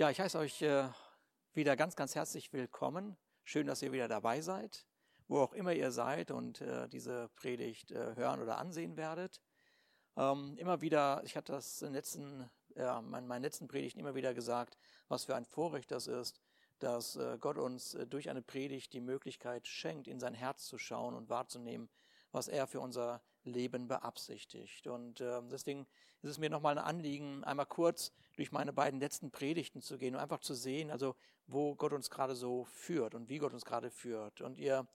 Ja, ich heiße euch äh, wieder ganz, ganz herzlich willkommen. Schön, dass ihr wieder dabei seid, wo auch immer ihr seid und äh, diese Predigt äh, hören oder ansehen werdet. Ähm, immer wieder, ich hatte das in letzten, meinen letzten Predigten immer wieder gesagt, was für ein Vorrecht das ist, dass Gott uns durch eine Predigt die Möglichkeit schenkt, in sein Herz zu schauen und wahrzunehmen, was er für unser Leben beabsichtigt. Und äh, deswegen ist es mir nochmal ein Anliegen, einmal kurz durch meine beiden letzten Predigten zu gehen und einfach zu sehen, also wo Gott uns gerade so führt und wie Gott uns gerade führt. Und ihr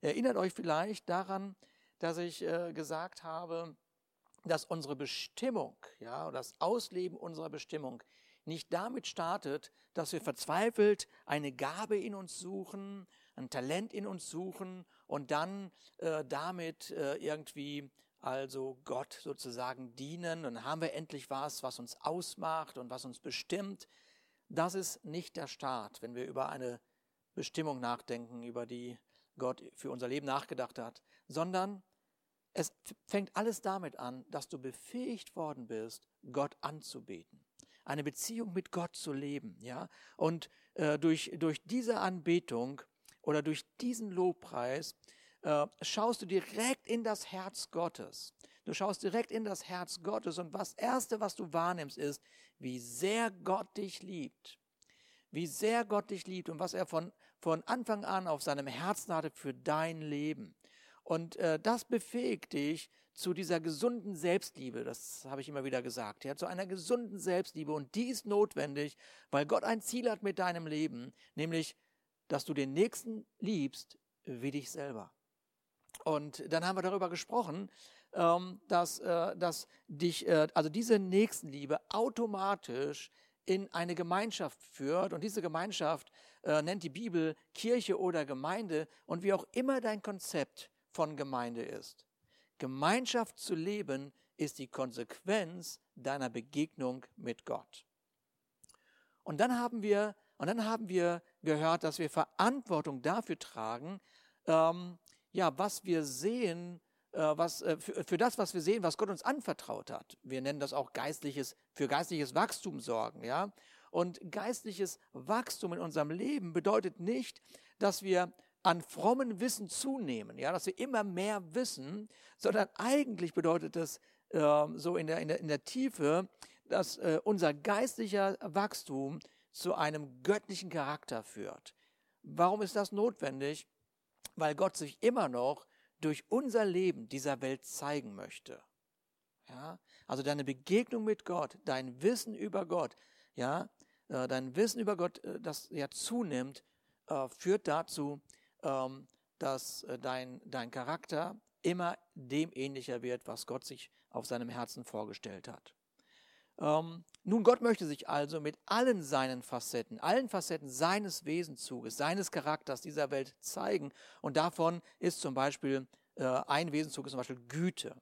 erinnert euch vielleicht daran, dass ich äh, gesagt habe, dass unsere Bestimmung, ja, das Ausleben unserer Bestimmung nicht damit startet, dass wir verzweifelt eine Gabe in uns suchen, ein Talent in uns suchen und dann äh, damit äh, irgendwie also Gott sozusagen dienen und haben wir endlich was, was uns ausmacht und was uns bestimmt. Das ist nicht der Start, wenn wir über eine Bestimmung nachdenken, über die Gott für unser Leben nachgedacht hat, sondern es fängt alles damit an, dass du befähigt worden bist, Gott anzubeten, eine Beziehung mit Gott zu leben, ja. Und äh, durch durch diese Anbetung oder durch diesen Lobpreis äh, schaust du direkt in das Herz Gottes. Du schaust direkt in das Herz Gottes und was erste, was du wahrnimmst, ist, wie sehr Gott dich liebt. Wie sehr Gott dich liebt und was er von, von Anfang an auf seinem Herzen hatte für dein Leben. Und äh, das befähigt dich zu dieser gesunden Selbstliebe, das habe ich immer wieder gesagt, ja, zu einer gesunden Selbstliebe. Und die ist notwendig, weil Gott ein Ziel hat mit deinem Leben, nämlich, dass du den Nächsten liebst wie dich selber. Und dann haben wir darüber gesprochen, ähm, dass, äh, dass dich, äh, also diese Nächstenliebe automatisch in eine Gemeinschaft führt. Und diese Gemeinschaft äh, nennt die Bibel Kirche oder Gemeinde und wie auch immer dein Konzept von Gemeinde ist. Gemeinschaft zu leben ist die Konsequenz deiner Begegnung mit Gott. Und dann haben wir, und dann haben wir gehört, dass wir Verantwortung dafür tragen, ähm, ja, was wir sehen, äh, was, äh, für, für das, was wir sehen, was Gott uns anvertraut hat. Wir nennen das auch geistliches, für geistliches Wachstum sorgen, ja. Und geistliches Wachstum in unserem Leben bedeutet nicht, dass wir an frommen Wissen zunehmen, ja, dass wir immer mehr wissen, sondern eigentlich bedeutet es äh, so in der, in, der, in der Tiefe, dass äh, unser geistlicher Wachstum zu einem göttlichen Charakter führt. Warum ist das notwendig? weil Gott sich immer noch durch unser Leben dieser Welt zeigen möchte. Ja, also deine Begegnung mit Gott, dein Wissen über Gott, ja, äh, dein Wissen über Gott, äh, das ja zunimmt, äh, führt dazu, dass dein, dein Charakter immer dem ähnlicher wird, was Gott sich auf seinem Herzen vorgestellt hat. Ähm, nun, Gott möchte sich also mit allen seinen Facetten, allen Facetten seines Wesenszuges, seines Charakters dieser Welt zeigen. Und davon ist zum Beispiel äh, ein Wesenzug ist zum Beispiel Güte.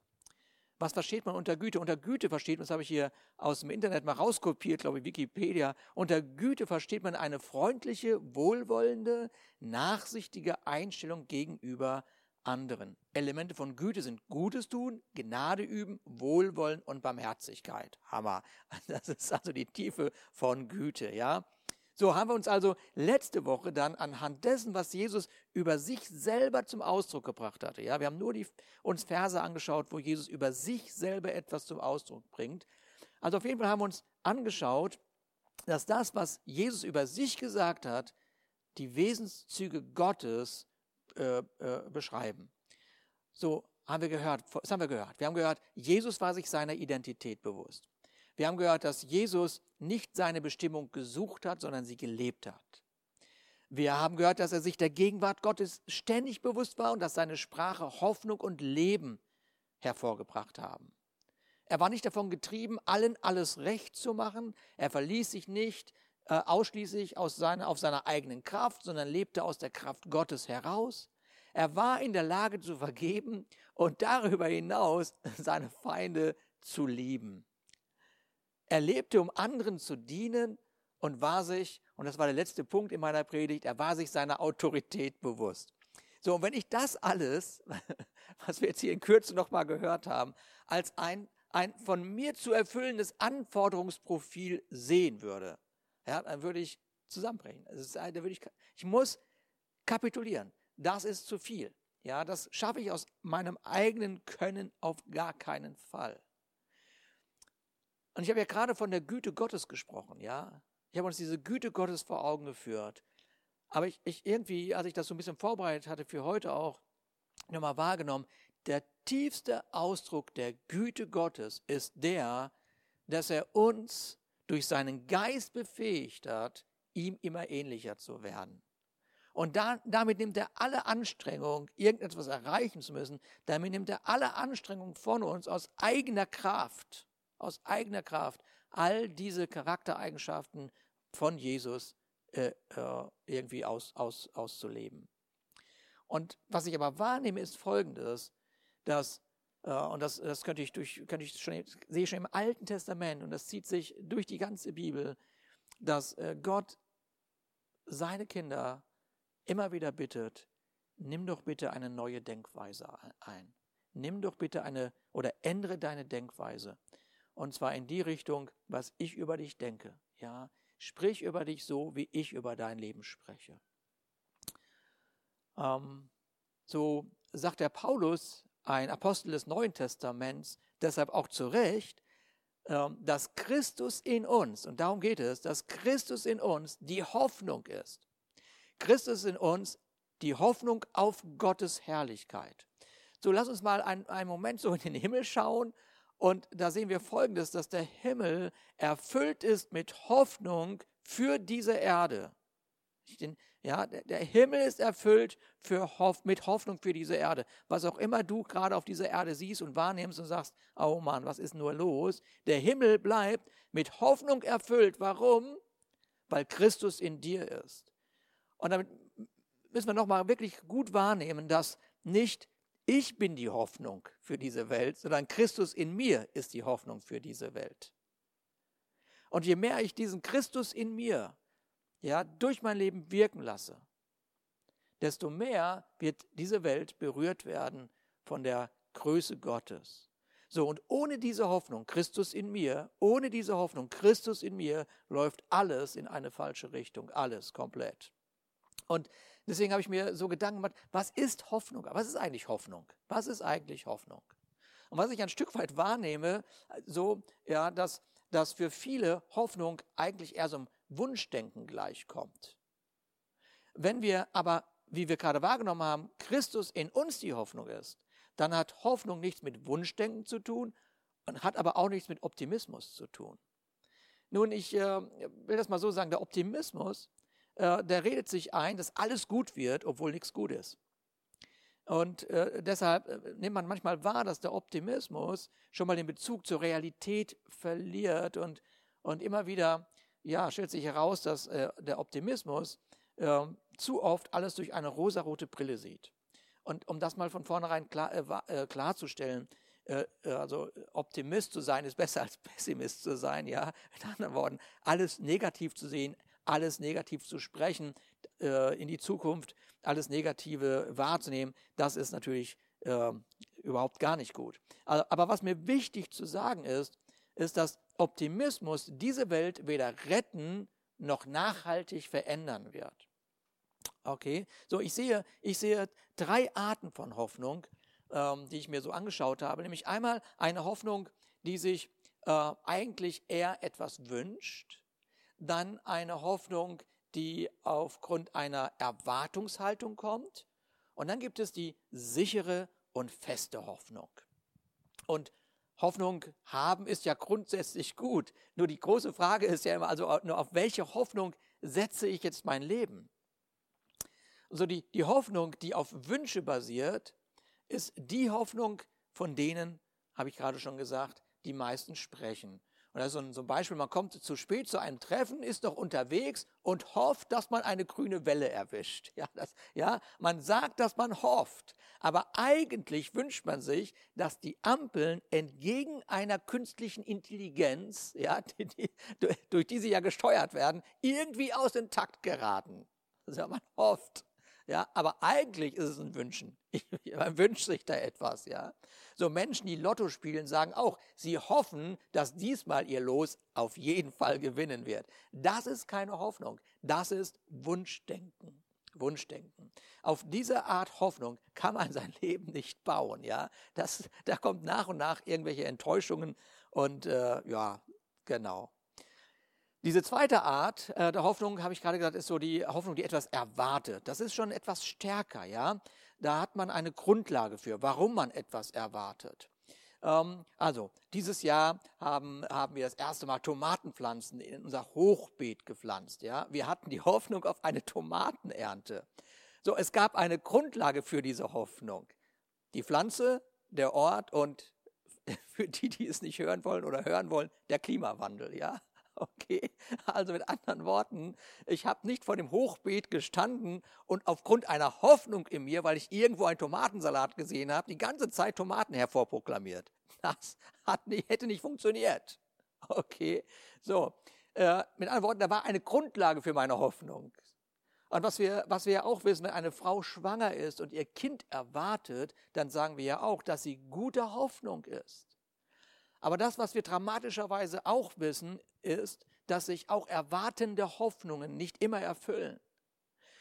Was versteht man unter Güte? Unter Güte versteht man, das habe ich hier aus dem Internet mal rauskopiert, glaube ich, Wikipedia. Unter Güte versteht man eine freundliche, wohlwollende, nachsichtige Einstellung gegenüber anderen. Elemente von Güte sind Gutes tun, Gnade üben, Wohlwollen und Barmherzigkeit. Hammer. Das ist also die Tiefe von Güte, ja. So haben wir uns also letzte Woche dann anhand dessen, was Jesus über sich selber zum Ausdruck gebracht hatte. Ja, wir haben nur die, uns Verse angeschaut, wo Jesus über sich selber etwas zum Ausdruck bringt. Also auf jeden Fall haben wir uns angeschaut, dass das, was Jesus über sich gesagt hat, die Wesenszüge Gottes äh, äh, beschreiben. So haben wir gehört, was haben wir gehört? Wir haben gehört, Jesus war sich seiner Identität bewusst. Wir haben gehört, dass Jesus nicht seine Bestimmung gesucht hat, sondern sie gelebt hat. Wir haben gehört, dass er sich der Gegenwart Gottes ständig bewusst war und dass seine Sprache Hoffnung und Leben hervorgebracht haben. Er war nicht davon getrieben, allen alles recht zu machen. Er verließ sich nicht äh, ausschließlich aus seiner, auf seiner eigenen Kraft, sondern lebte aus der Kraft Gottes heraus. Er war in der Lage zu vergeben und darüber hinaus seine Feinde zu lieben. Er lebte, um anderen zu dienen und war sich, und das war der letzte Punkt in meiner Predigt, er war sich seiner Autorität bewusst. So, und wenn ich das alles, was wir jetzt hier in Kürze nochmal gehört haben, als ein, ein von mir zu erfüllendes Anforderungsprofil sehen würde, ja, dann würde ich zusammenbrechen. Ist, da würde ich, ich muss kapitulieren. Das ist zu viel. Ja, das schaffe ich aus meinem eigenen Können auf gar keinen Fall. Und ich habe ja gerade von der Güte Gottes gesprochen, ja. Ich habe uns diese Güte Gottes vor Augen geführt. Aber ich, ich irgendwie, als ich das so ein bisschen vorbereitet hatte für heute auch, nochmal wahrgenommen, der tiefste Ausdruck der Güte Gottes ist der, dass er uns durch seinen Geist befähigt hat, ihm immer ähnlicher zu werden. Und da, damit nimmt er alle Anstrengung, irgendetwas erreichen zu müssen, damit nimmt er alle Anstrengung von uns aus eigener Kraft, aus eigener Kraft, all diese Charaktereigenschaften von Jesus äh, äh, irgendwie aus, aus, auszuleben. Und was ich aber wahrnehme, ist folgendes, dass, äh, und das, das könnte ich durch, könnte ich schon, sehe schon im Alten Testament, und das zieht sich durch die ganze Bibel, dass äh, Gott seine Kinder immer wieder bittet, nimm doch bitte eine neue Denkweise ein. Nimm doch bitte eine oder ändere deine Denkweise. Und zwar in die Richtung, was ich über dich denke. Ja, sprich über dich so, wie ich über dein Leben spreche. Ähm, so sagt der Paulus, ein Apostel des Neuen Testaments, deshalb auch zu Recht, ähm, dass Christus in uns, und darum geht es, dass Christus in uns die Hoffnung ist. Christus in uns die Hoffnung auf Gottes Herrlichkeit. So, lass uns mal einen, einen Moment so in den Himmel schauen und da sehen wir Folgendes, dass der Himmel erfüllt ist mit Hoffnung für diese Erde. Ja, der Himmel ist erfüllt Hoff, mit Hoffnung für diese Erde. Was auch immer du gerade auf dieser Erde siehst und wahrnimmst und sagst, oh Mann, was ist nur los? Der Himmel bleibt mit Hoffnung erfüllt. Warum? Weil Christus in dir ist. Und damit müssen wir nochmal wirklich gut wahrnehmen, dass nicht ich bin die Hoffnung für diese Welt, sondern Christus in mir ist die Hoffnung für diese Welt. Und je mehr ich diesen Christus in mir ja, durch mein Leben wirken lasse, desto mehr wird diese Welt berührt werden von der Größe Gottes. So, und ohne diese Hoffnung, Christus in mir, ohne diese Hoffnung, Christus in mir, läuft alles in eine falsche Richtung, alles komplett. Und deswegen habe ich mir so Gedanken gemacht, was ist Hoffnung? Was ist eigentlich Hoffnung? Was ist eigentlich Hoffnung? Und was ich ein Stück weit wahrnehme, so, ja, dass, dass für viele Hoffnung eigentlich eher so einem Wunschdenken gleichkommt. Wenn wir aber, wie wir gerade wahrgenommen haben, Christus in uns die Hoffnung ist, dann hat Hoffnung nichts mit Wunschdenken zu tun und hat aber auch nichts mit Optimismus zu tun. Nun, ich äh, will das mal so sagen, der Optimismus äh, der redet sich ein, dass alles gut wird, obwohl nichts gut ist. Und äh, deshalb äh, nimmt man manchmal wahr, dass der Optimismus schon mal den Bezug zur Realität verliert und, und immer wieder ja, stellt sich heraus, dass äh, der Optimismus äh, zu oft alles durch eine rosarote Brille sieht. Und um das mal von vornherein klar, äh, klarzustellen, also Optimist zu sein ist besser als Pessimist zu sein, ja. In anderen Worten, alles negativ zu sehen, alles negativ zu sprechen, äh, in die Zukunft alles Negative wahrzunehmen, das ist natürlich äh, überhaupt gar nicht gut. Aber was mir wichtig zu sagen ist, ist, dass Optimismus diese Welt weder retten noch nachhaltig verändern wird. Okay, so ich sehe, ich sehe drei Arten von Hoffnung, ähm, die ich mir so angeschaut habe. Nämlich einmal eine Hoffnung, die sich äh, eigentlich eher etwas wünscht, dann eine Hoffnung, die aufgrund einer Erwartungshaltung kommt. Und dann gibt es die sichere und feste Hoffnung. Und Hoffnung haben ist ja grundsätzlich gut. Nur die große Frage ist ja immer, also auf welche Hoffnung setze ich jetzt mein Leben? So die, die Hoffnung, die auf Wünsche basiert, ist die Hoffnung, von denen, habe ich gerade schon gesagt, die meisten sprechen. Und das ist so ein, so ein Beispiel, man kommt zu spät zu einem Treffen, ist noch unterwegs und hofft, dass man eine grüne Welle erwischt. Ja, das, ja, man sagt, dass man hofft. Aber eigentlich wünscht man sich, dass die Ampeln entgegen einer künstlichen Intelligenz, ja, die, die, durch die sie ja gesteuert werden, irgendwie aus dem Takt geraten. Also man hofft. Ja, aber eigentlich ist es ein Wünschen. Man wünscht sich da etwas, ja. So Menschen, die Lotto spielen, sagen auch, sie hoffen, dass diesmal ihr Los auf jeden Fall gewinnen wird. Das ist keine Hoffnung. Das ist Wunschdenken. Wunschdenken. Auf diese Art Hoffnung kann man sein Leben nicht bauen, ja. Das, da kommt nach und nach irgendwelche Enttäuschungen und äh, ja, genau. Diese zweite Art äh, der Hoffnung, habe ich gerade gesagt, ist so die Hoffnung, die etwas erwartet. Das ist schon etwas stärker, ja. Da hat man eine Grundlage für, warum man etwas erwartet. Ähm, also, dieses Jahr haben, haben wir das erste Mal Tomatenpflanzen in unser Hochbeet gepflanzt, ja. Wir hatten die Hoffnung auf eine Tomatenernte. So, es gab eine Grundlage für diese Hoffnung. Die Pflanze, der Ort und für die, die es nicht hören wollen oder hören wollen, der Klimawandel, ja. Okay, also mit anderen Worten, ich habe nicht vor dem Hochbeet gestanden und aufgrund einer Hoffnung in mir, weil ich irgendwo einen Tomatensalat gesehen habe, die ganze Zeit Tomaten hervorproklamiert. Das hat hätte nicht funktioniert. Okay, so, äh, mit anderen Worten, da war eine Grundlage für meine Hoffnung. Und was wir, was wir ja auch wissen, wenn eine Frau schwanger ist und ihr Kind erwartet, dann sagen wir ja auch, dass sie gute Hoffnung ist. Aber das, was wir dramatischerweise auch wissen, ist, dass sich auch erwartende Hoffnungen nicht immer erfüllen.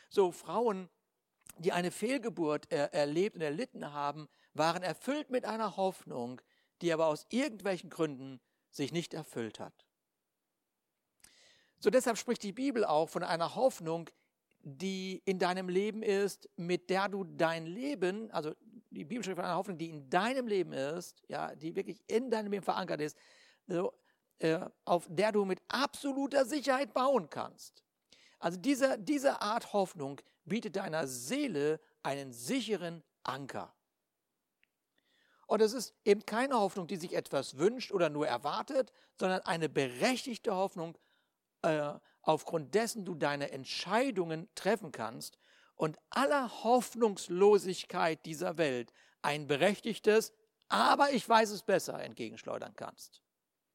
So Frauen, die eine Fehlgeburt er erlebt und erlitten haben, waren erfüllt mit einer Hoffnung, die aber aus irgendwelchen Gründen sich nicht erfüllt hat. So deshalb spricht die Bibel auch von einer Hoffnung, die in deinem Leben ist, mit der du dein Leben, also die Bibel spricht von einer Hoffnung, die in deinem Leben ist, ja, die wirklich in deinem Leben verankert ist, so, auf der du mit absoluter Sicherheit bauen kannst. Also diese, diese Art Hoffnung bietet deiner Seele einen sicheren Anker. Und es ist eben keine Hoffnung, die sich etwas wünscht oder nur erwartet, sondern eine berechtigte Hoffnung, äh, aufgrund dessen du deine Entscheidungen treffen kannst und aller Hoffnungslosigkeit dieser Welt ein berechtigtes, aber ich weiß es besser entgegenschleudern kannst.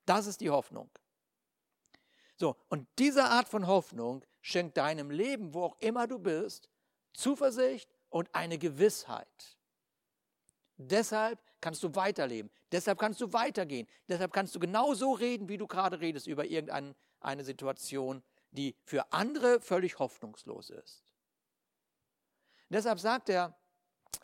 Das ist die Hoffnung. So, und diese Art von Hoffnung schenkt deinem Leben, wo auch immer du bist, Zuversicht und eine Gewissheit. Deshalb kannst du weiterleben, deshalb kannst du weitergehen, deshalb kannst du genauso reden, wie du gerade redest über irgendeine Situation, die für andere völlig hoffnungslos ist. deshalb sagt er,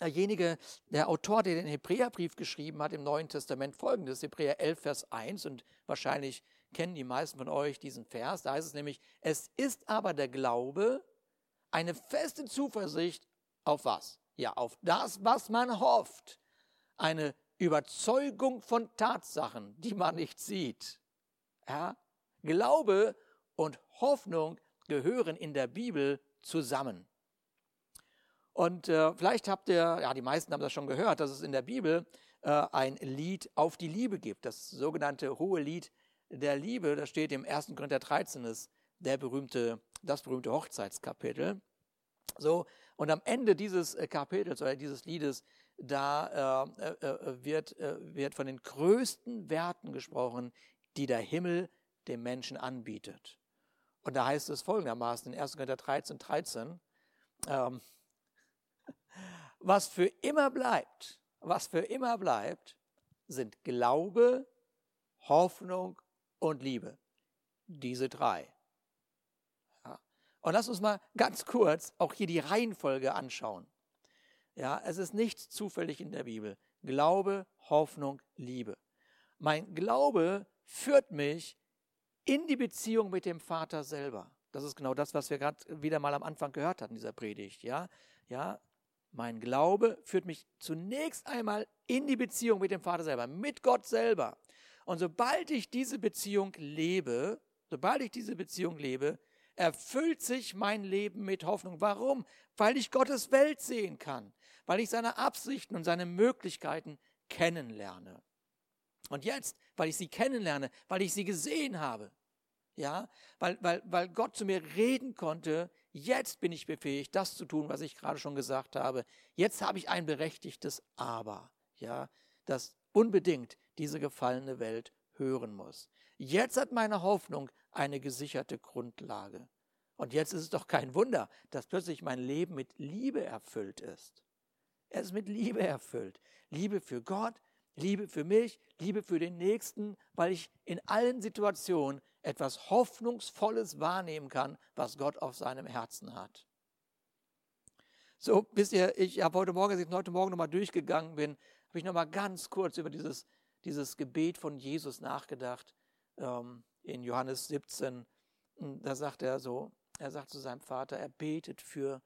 derjenige, der Autor, der den Hebräerbrief geschrieben hat im Neuen Testament, folgendes, Hebräer 11, Vers 1, und wahrscheinlich kennen die meisten von euch diesen Vers, da heißt es nämlich, es ist aber der Glaube eine feste Zuversicht auf was? Ja, auf das, was man hofft. Eine Überzeugung von Tatsachen, die man nicht sieht. Ja? Glaube und Hoffnung gehören in der Bibel zusammen. Und äh, vielleicht habt ihr, ja, die meisten haben das schon gehört, dass es in der Bibel äh, ein Lied auf die Liebe gibt. Das sogenannte hohe Lied der Liebe, das steht im 1. Korinther 13, ist der berühmte, das berühmte Hochzeitskapitel. So, und am Ende dieses äh, Kapitels oder dieses Liedes, da äh, äh, äh wird, wird von den größten Werten gesprochen, die der Himmel dem Menschen anbietet. Und da heißt es folgendermaßen in 1. Korinther 13, 13, ähm, was für immer bleibt, was für immer bleibt, sind Glaube, Hoffnung und Liebe. Diese drei. Ja. Und lass uns mal ganz kurz auch hier die Reihenfolge anschauen. Ja, es ist nichts zufällig in der Bibel. Glaube, Hoffnung, Liebe. Mein Glaube führt mich in die Beziehung mit dem Vater selber. Das ist genau das, was wir gerade wieder mal am Anfang gehört hatten, dieser Predigt. Ja, ja, mein Glaube führt mich zunächst einmal in die Beziehung mit dem Vater selber, mit Gott selber. Und sobald ich diese Beziehung lebe, sobald ich diese Beziehung lebe, erfüllt sich mein Leben mit Hoffnung. Warum? Weil ich Gottes Welt sehen kann, weil ich seine Absichten und seine Möglichkeiten kennenlerne. Und jetzt, weil ich sie kennenlerne, weil ich sie gesehen habe, ja, weil, weil, weil Gott zu mir reden konnte, jetzt bin ich befähigt, das zu tun, was ich gerade schon gesagt habe. Jetzt habe ich ein berechtigtes Aber, ja, das unbedingt diese gefallene Welt hören muss. Jetzt hat meine Hoffnung eine gesicherte Grundlage. Und jetzt ist es doch kein Wunder, dass plötzlich mein Leben mit Liebe erfüllt ist. Er ist mit Liebe erfüllt. Liebe für Gott, Liebe für mich, Liebe für den Nächsten, weil ich in allen Situationen etwas Hoffnungsvolles wahrnehmen kann, was Gott auf seinem Herzen hat. So, wisst ihr, ich habe heute Morgen, als ich heute Morgen nochmal durchgegangen bin, habe ich nochmal ganz kurz über dieses, dieses Gebet von Jesus nachgedacht. Ähm, in Johannes 17, da sagt er so, er sagt zu seinem Vater, er betet für,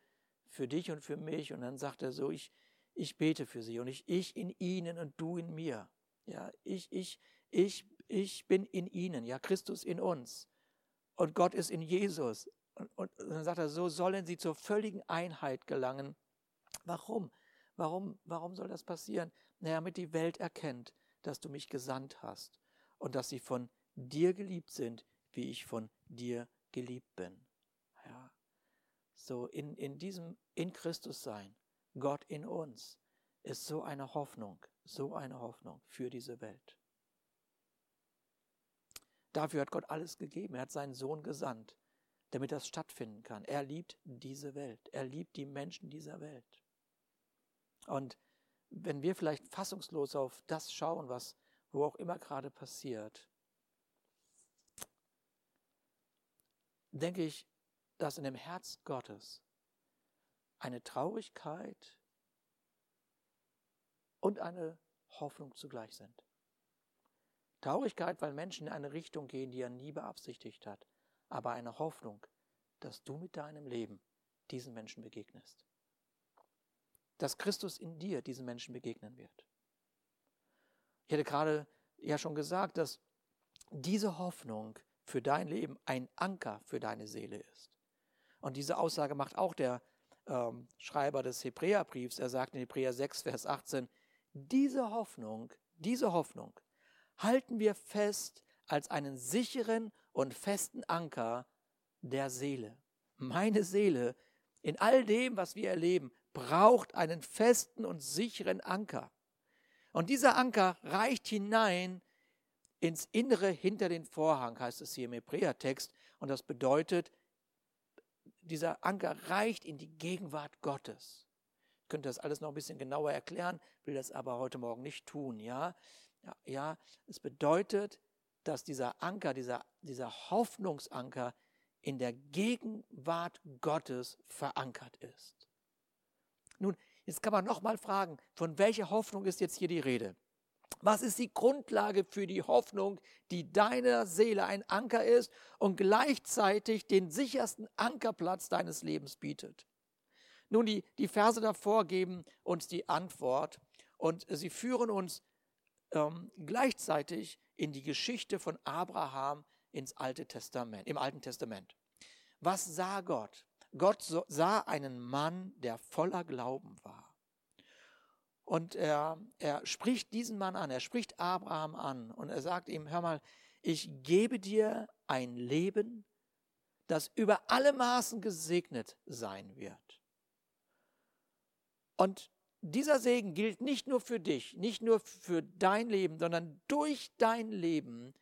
für dich und für mich. Und dann sagt er so, ich, ich bete für sie und ich, ich in ihnen und du in mir. Ja, ich, ich, ich, ich bin in ihnen, ja, Christus in uns. Und Gott ist in Jesus. Und, und dann sagt er, so sollen sie zur völligen Einheit gelangen. Warum? Warum, warum soll das passieren? Naja, damit die Welt erkennt, dass du mich gesandt hast und dass sie von dir geliebt sind, wie ich von dir geliebt bin. Ja. So in, in diesem in Christus sein, Gott in uns, ist so eine Hoffnung, so eine Hoffnung für diese Welt. Dafür hat Gott alles gegeben. Er hat seinen Sohn gesandt, damit das stattfinden kann. Er liebt diese Welt. Er liebt die Menschen dieser Welt. Und wenn wir vielleicht fassungslos auf das schauen, was wo auch immer gerade passiert, denke ich, dass in dem Herz Gottes eine Traurigkeit und eine Hoffnung zugleich sind. Traurigkeit, weil Menschen in eine Richtung gehen, die er nie beabsichtigt hat, aber eine Hoffnung, dass du mit deinem Leben diesen Menschen begegnest. Dass Christus in dir diesen Menschen begegnen wird. Ich hatte gerade ja schon gesagt, dass diese Hoffnung für dein Leben ein Anker für deine Seele ist. Und diese Aussage macht auch der ähm, Schreiber des Hebräerbriefs. Er sagt in Hebräer 6, Vers 18, diese Hoffnung, diese Hoffnung halten wir fest als einen sicheren und festen Anker der Seele. Meine Seele in all dem, was wir erleben, braucht einen festen und sicheren Anker. Und dieser Anker reicht hinein ins Innere hinter den Vorhang, heißt es hier im Hebräertext. Und das bedeutet, dieser Anker reicht in die Gegenwart Gottes. Ich könnte das alles noch ein bisschen genauer erklären, will das aber heute Morgen nicht tun, ja. Ja, ja es bedeutet, dass dieser Anker, dieser, dieser Hoffnungsanker in der Gegenwart Gottes verankert ist. Nun, jetzt kann man nochmal fragen, von welcher Hoffnung ist jetzt hier die Rede? Was ist die Grundlage für die Hoffnung, die deiner Seele ein Anker ist und gleichzeitig den sichersten Ankerplatz deines Lebens bietet? Nun, die, die Verse davor geben uns die Antwort und sie führen uns ähm, gleichzeitig in die Geschichte von Abraham ins Alte Testament, im Alten Testament. Was sah Gott? Gott sah einen Mann, der voller Glauben war. Und er, er spricht diesen Mann an, er spricht Abraham an und er sagt ihm, hör mal, ich gebe dir ein Leben, das über alle Maßen gesegnet sein wird. Und dieser Segen gilt nicht nur für dich, nicht nur für dein Leben, sondern durch dein Leben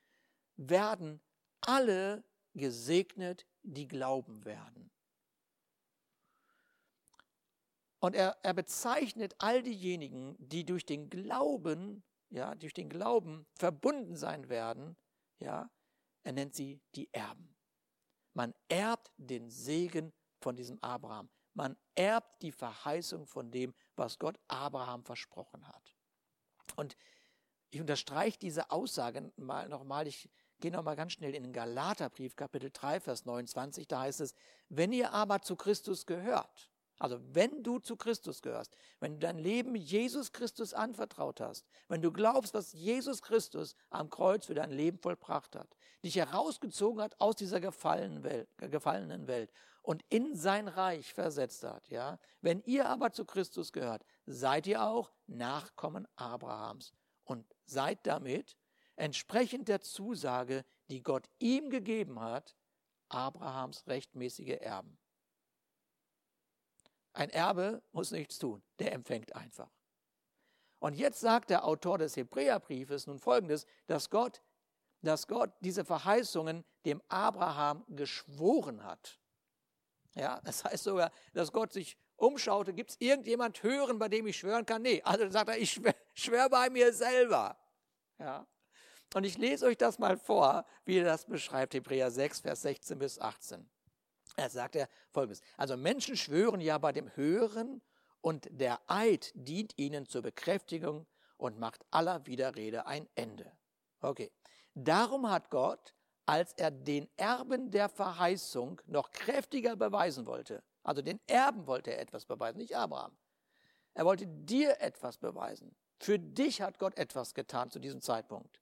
werden alle gesegnet, die glauben werden. Und er, er bezeichnet all diejenigen, die durch den Glauben, ja, durch den Glauben verbunden sein werden, ja, er nennt sie die Erben. Man erbt den Segen von diesem Abraham. Man erbt die Verheißung von dem, was Gott Abraham versprochen hat. Und ich unterstreiche diese Aussage mal nochmal. Ich gehe nochmal ganz schnell in den Galaterbrief, Kapitel 3, Vers 29. Da heißt es, wenn ihr aber zu Christus gehört, also wenn du zu Christus gehörst, wenn du dein Leben Jesus Christus anvertraut hast, wenn du glaubst, was Jesus Christus am Kreuz für dein Leben vollbracht hat, dich herausgezogen hat aus dieser gefallenen Welt, gefallenen Welt und in sein Reich versetzt hat, ja, wenn ihr aber zu Christus gehört, seid ihr auch Nachkommen Abrahams und seid damit entsprechend der Zusage, die Gott ihm gegeben hat, Abrahams rechtmäßige Erben. Ein Erbe muss nichts tun, der empfängt einfach. Und jetzt sagt der Autor des Hebräerbriefes nun folgendes, dass Gott, dass Gott diese Verheißungen dem Abraham geschworen hat. Ja, das heißt sogar, dass Gott sich umschaute, gibt es irgendjemand hören, bei dem ich schwören kann? Nee, also sagt er, ich schwöre schwör bei mir selber. Ja. Und ich lese euch das mal vor, wie er das beschreibt, Hebräer 6, Vers 16 bis 18. Er sagt er folgendes. Also Menschen schwören ja bei dem Hören und der Eid dient ihnen zur Bekräftigung und macht aller Widerrede ein Ende. Okay. Darum hat Gott, als er den Erben der Verheißung noch kräftiger beweisen wollte, also den Erben wollte er etwas beweisen, nicht Abraham. Er wollte dir etwas beweisen. Für dich hat Gott etwas getan zu diesem Zeitpunkt.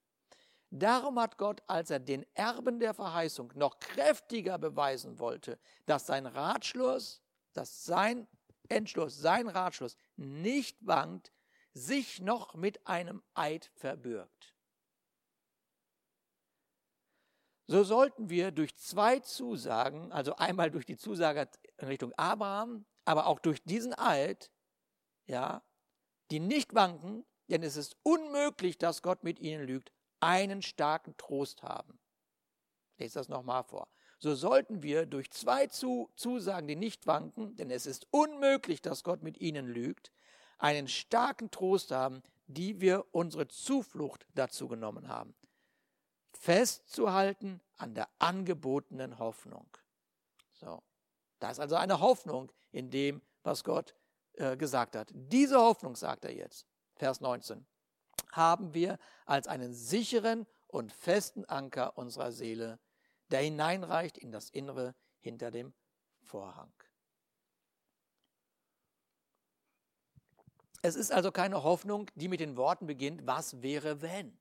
Darum hat Gott, als er den Erben der Verheißung noch kräftiger beweisen wollte, dass sein Ratschluss, dass sein Entschluss, sein Ratschluss nicht wankt, sich noch mit einem Eid verbürgt. So sollten wir durch zwei Zusagen, also einmal durch die Zusage in Richtung Abraham, aber auch durch diesen Eid, ja, die nicht wanken, denn es ist unmöglich, dass Gott mit ihnen lügt, einen starken Trost haben. Lese das nochmal vor. So sollten wir durch zwei Zusagen, die nicht wanken, denn es ist unmöglich, dass Gott mit ihnen lügt, einen starken Trost haben, die wir unsere Zuflucht dazu genommen haben. Festzuhalten an der angebotenen Hoffnung. So. Da ist also eine Hoffnung in dem, was Gott äh, gesagt hat. Diese Hoffnung, sagt er jetzt, Vers 19, haben wir als einen sicheren und festen Anker unserer Seele, der hineinreicht in das Innere hinter dem Vorhang. Es ist also keine Hoffnung, die mit den Worten beginnt, was wäre wenn?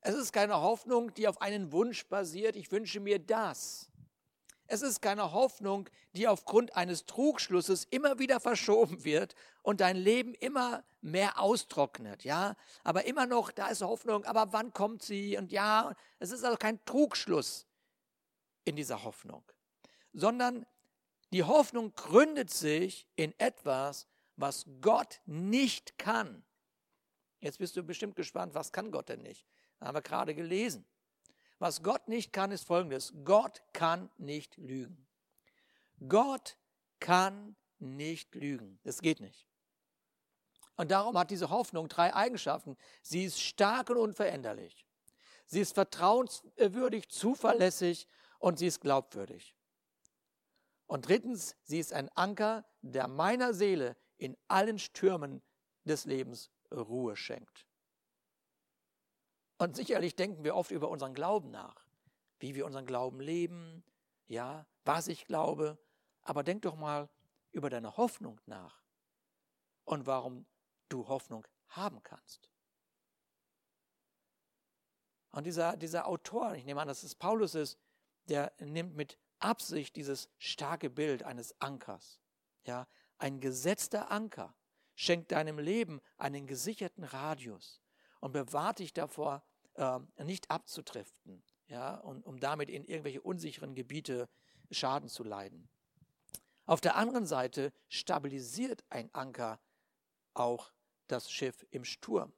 Es ist keine Hoffnung, die auf einen Wunsch basiert, ich wünsche mir das. Es ist keine Hoffnung, die aufgrund eines Trugschlusses immer wieder verschoben wird und dein Leben immer mehr austrocknet, ja. Aber immer noch, da ist Hoffnung, aber wann kommt sie? Und ja, es ist also kein Trugschluss in dieser Hoffnung, sondern die Hoffnung gründet sich in etwas, was Gott nicht kann. Jetzt bist du bestimmt gespannt, was kann Gott denn nicht? Das haben wir gerade gelesen. Was Gott nicht kann, ist folgendes. Gott kann nicht lügen. Gott kann nicht lügen. Das geht nicht. Und darum hat diese Hoffnung drei Eigenschaften. Sie ist stark und unveränderlich. Sie ist vertrauenswürdig, zuverlässig und sie ist glaubwürdig. Und drittens, sie ist ein Anker, der meiner Seele in allen Stürmen des Lebens Ruhe schenkt. Und sicherlich denken wir oft über unseren Glauben nach, wie wir unseren Glauben leben, ja, was ich glaube. Aber denk doch mal über deine Hoffnung nach und warum du Hoffnung haben kannst. Und dieser, dieser Autor, ich nehme an, dass es Paulus ist, der nimmt mit Absicht dieses starke Bild eines Ankers. Ja, ein gesetzter Anker schenkt deinem Leben einen gesicherten Radius und bewahrt dich davor, äh, nicht abzutriften, ja, und um damit in irgendwelche unsicheren Gebiete Schaden zu leiden. Auf der anderen Seite stabilisiert ein Anker auch das Schiff im Sturm.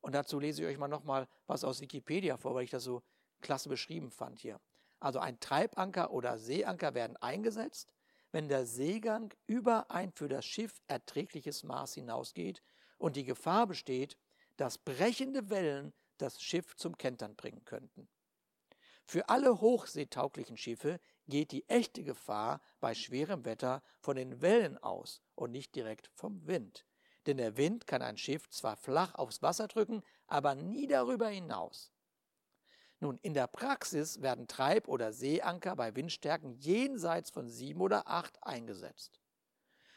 Und dazu lese ich euch mal nochmal was aus Wikipedia vor, weil ich das so klasse beschrieben fand hier. Also ein Treibanker oder Seeanker werden eingesetzt, wenn der Seegang über ein für das Schiff erträgliches Maß hinausgeht und die Gefahr besteht, dass brechende Wellen das Schiff zum Kentern bringen könnten. Für alle hochseetauglichen Schiffe geht die echte Gefahr bei schwerem Wetter von den Wellen aus und nicht direkt vom Wind. Denn der Wind kann ein Schiff zwar flach aufs Wasser drücken, aber nie darüber hinaus. Nun, in der Praxis werden Treib- oder Seeanker bei Windstärken jenseits von sieben oder acht eingesetzt.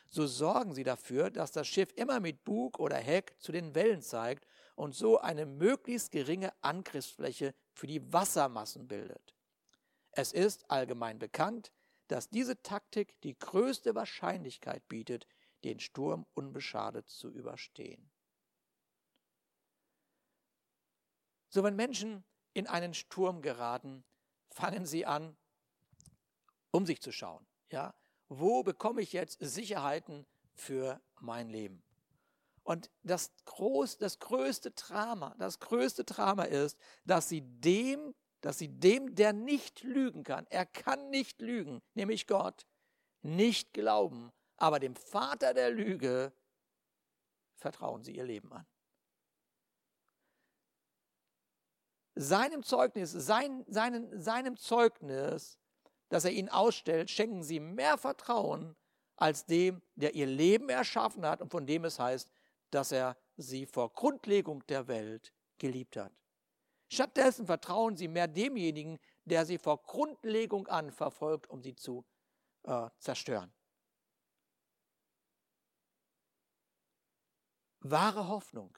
So sorgen sie dafür, dass das Schiff immer mit Bug oder Heck zu den Wellen zeigt und so eine möglichst geringe Angriffsfläche für die Wassermassen bildet. Es ist allgemein bekannt, dass diese Taktik die größte Wahrscheinlichkeit bietet, den Sturm unbeschadet zu überstehen. So, wenn Menschen in einen Sturm geraten, fangen sie an, um sich zu schauen. Ja, wo bekomme ich jetzt Sicherheiten für mein Leben? Und das, groß, das größte Drama, das größte Drama ist, dass sie dem, dass sie dem, der nicht lügen kann, er kann nicht lügen, nämlich Gott, nicht glauben, aber dem Vater der Lüge vertrauen sie ihr Leben an. Seinem Zeugnis, sein, seinen, seinem Zeugnis, das er ihnen ausstellt, schenken sie mehr Vertrauen als dem, der ihr Leben erschaffen hat und von dem es heißt, dass er sie vor Grundlegung der Welt geliebt hat. Stattdessen vertrauen sie mehr demjenigen, der sie vor Grundlegung an verfolgt, um sie zu äh, zerstören. Wahre Hoffnung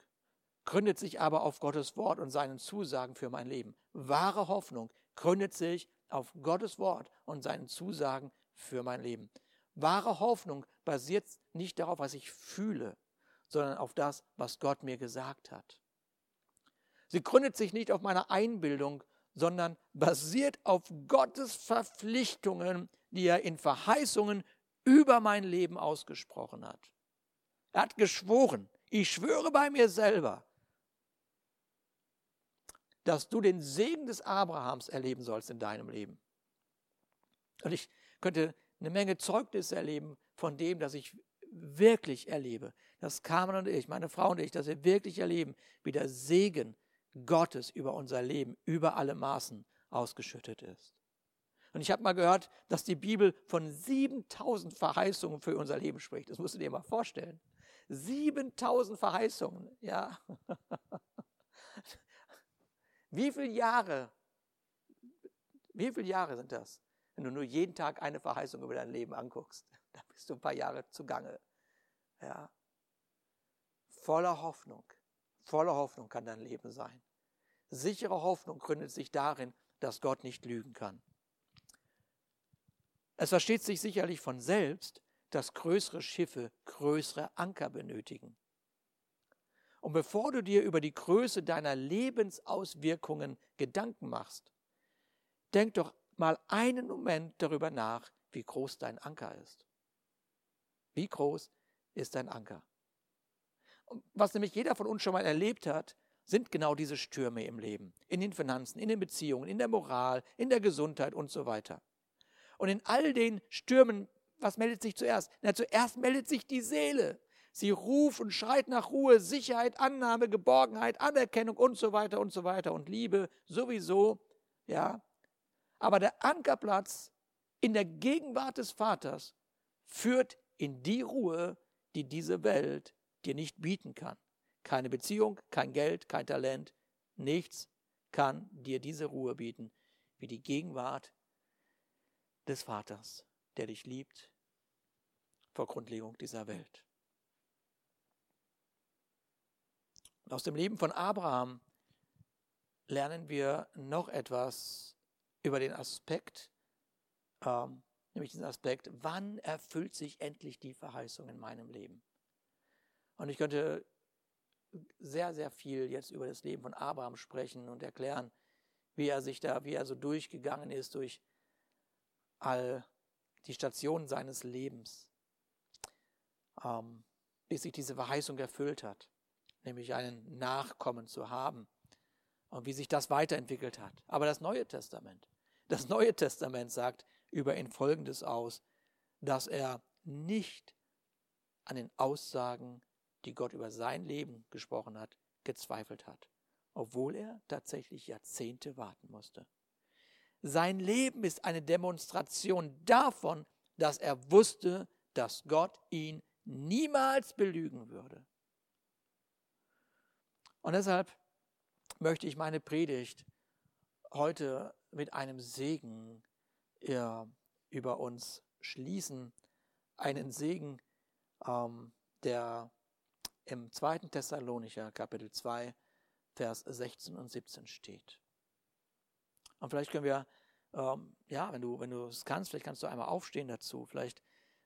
gründet sich aber auf Gottes Wort und seinen Zusagen für mein Leben. Wahre Hoffnung gründet sich auf Gottes Wort und seinen Zusagen für mein Leben. Wahre Hoffnung basiert nicht darauf, was ich fühle, sondern auf das, was Gott mir gesagt hat. Sie gründet sich nicht auf meiner Einbildung, sondern basiert auf Gottes Verpflichtungen, die er in Verheißungen über mein Leben ausgesprochen hat. Er hat geschworen, ich schwöre bei mir selber, dass du den Segen des Abrahams erleben sollst in deinem Leben. Und ich könnte eine Menge Zeugnisse erleben von dem, dass ich wirklich erlebe, dass Carmen und ich, meine Frau und ich, dass wir wirklich erleben, wie der Segen Gottes über unser Leben über alle Maßen ausgeschüttet ist. Und ich habe mal gehört, dass die Bibel von 7000 Verheißungen für unser Leben spricht. Das musst du dir mal vorstellen. 7000 Verheißungen, ja. Wie viele Jahre, wie viele Jahre sind das, wenn du nur jeden Tag eine Verheißung über dein Leben anguckst? Da bist du ein paar Jahre zugange. Ja. Voller Hoffnung, voller Hoffnung kann dein Leben sein. Sichere Hoffnung gründet sich darin, dass Gott nicht lügen kann. Es versteht sich sicherlich von selbst, dass größere Schiffe größere Anker benötigen. Und bevor du dir über die Größe deiner Lebensauswirkungen Gedanken machst, denk doch mal einen Moment darüber nach, wie groß dein Anker ist. Wie groß ist dein Anker? Was nämlich jeder von uns schon mal erlebt hat, sind genau diese Stürme im Leben, in den Finanzen, in den Beziehungen, in der Moral, in der Gesundheit und so weiter. Und in all den Stürmen, was meldet sich zuerst? Na, zuerst meldet sich die Seele. Sie ruft und schreit nach Ruhe, Sicherheit, Annahme, Geborgenheit, Anerkennung und so weiter und so weiter und Liebe sowieso, ja. Aber der Ankerplatz in der Gegenwart des Vaters führt in die Ruhe, die diese Welt dir nicht bieten kann. Keine Beziehung, kein Geld, kein Talent, nichts kann dir diese Ruhe bieten, wie die Gegenwart des Vaters, der dich liebt vor Grundlegung dieser Welt. Und aus dem Leben von Abraham lernen wir noch etwas über den Aspekt, ähm, nämlich diesen Aspekt, wann erfüllt sich endlich die Verheißung in meinem Leben? Und ich könnte sehr, sehr viel jetzt über das Leben von Abraham sprechen und erklären, wie er sich da, wie er so durchgegangen ist durch all die Stationen seines Lebens, ähm, bis sich diese Verheißung erfüllt hat, nämlich einen Nachkommen zu haben und wie sich das weiterentwickelt hat. Aber das Neue Testament, das Neue Testament sagt über ihn Folgendes aus, dass er nicht an den Aussagen, die Gott über sein Leben gesprochen hat, gezweifelt hat, obwohl er tatsächlich Jahrzehnte warten musste. Sein Leben ist eine Demonstration davon, dass er wusste, dass Gott ihn niemals belügen würde. Und deshalb möchte ich meine Predigt heute mit einem Segen über uns schließen. Einen Segen, ähm, der im 2. Thessalonicher Kapitel 2, Vers 16 und 17 steht. Und vielleicht können wir, ähm, ja, wenn du, wenn du es kannst, vielleicht kannst du einmal aufstehen dazu. Vielleicht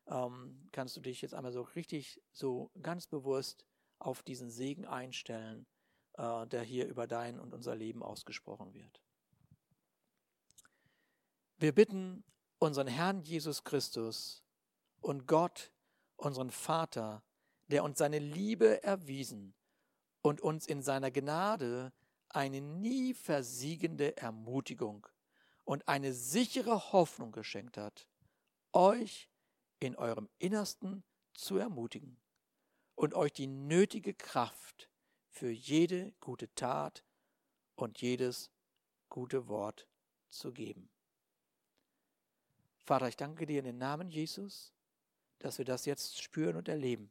ähm, kannst du dich jetzt einmal so richtig, so ganz bewusst auf diesen Segen einstellen, äh, der hier über dein und unser Leben ausgesprochen wird. Wir bitten unseren Herrn Jesus Christus und Gott, unseren Vater, der uns seine Liebe erwiesen und uns in seiner Gnade eine nie versiegende Ermutigung und eine sichere Hoffnung geschenkt hat, euch in eurem Innersten zu ermutigen und euch die nötige Kraft für jede gute Tat und jedes gute Wort zu geben. Vater, ich danke dir in den Namen Jesus, dass wir das jetzt spüren und erleben,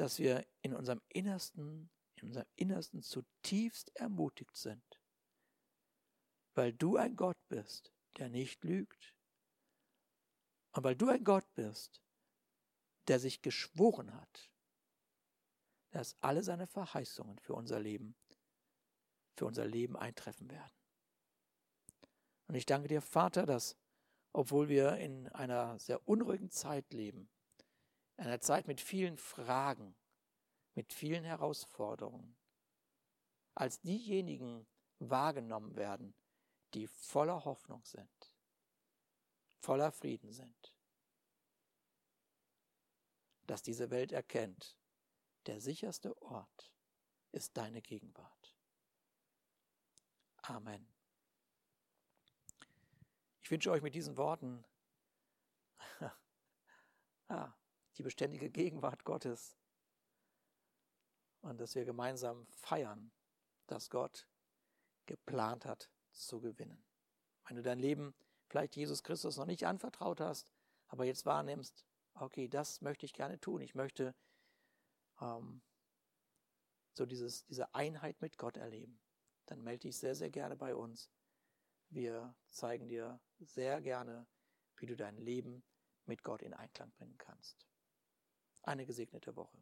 dass wir in unserem Innersten, in unserem Innersten zutiefst ermutigt sind, weil du ein Gott bist, der nicht lügt, und weil du ein Gott bist, der sich geschworen hat, dass alle seine Verheißungen für unser Leben, für unser Leben eintreffen werden. Und ich danke dir, Vater, dass, obwohl wir in einer sehr unruhigen Zeit leben, einer Zeit mit vielen Fragen, mit vielen Herausforderungen, als diejenigen wahrgenommen werden, die voller Hoffnung sind, voller Frieden sind, dass diese Welt erkennt, der sicherste Ort ist deine Gegenwart. Amen. Ich wünsche euch mit diesen Worten ah, die beständige Gegenwart Gottes und dass wir gemeinsam feiern, dass Gott geplant hat zu gewinnen. Wenn du dein Leben vielleicht Jesus Christus noch nicht anvertraut hast, aber jetzt wahrnimmst, okay, das möchte ich gerne tun. Ich möchte ähm, so dieses, diese Einheit mit Gott erleben. Dann melde dich sehr, sehr gerne bei uns. Wir zeigen dir sehr gerne, wie du dein Leben mit Gott in Einklang bringen kannst. Eine gesegnete Woche.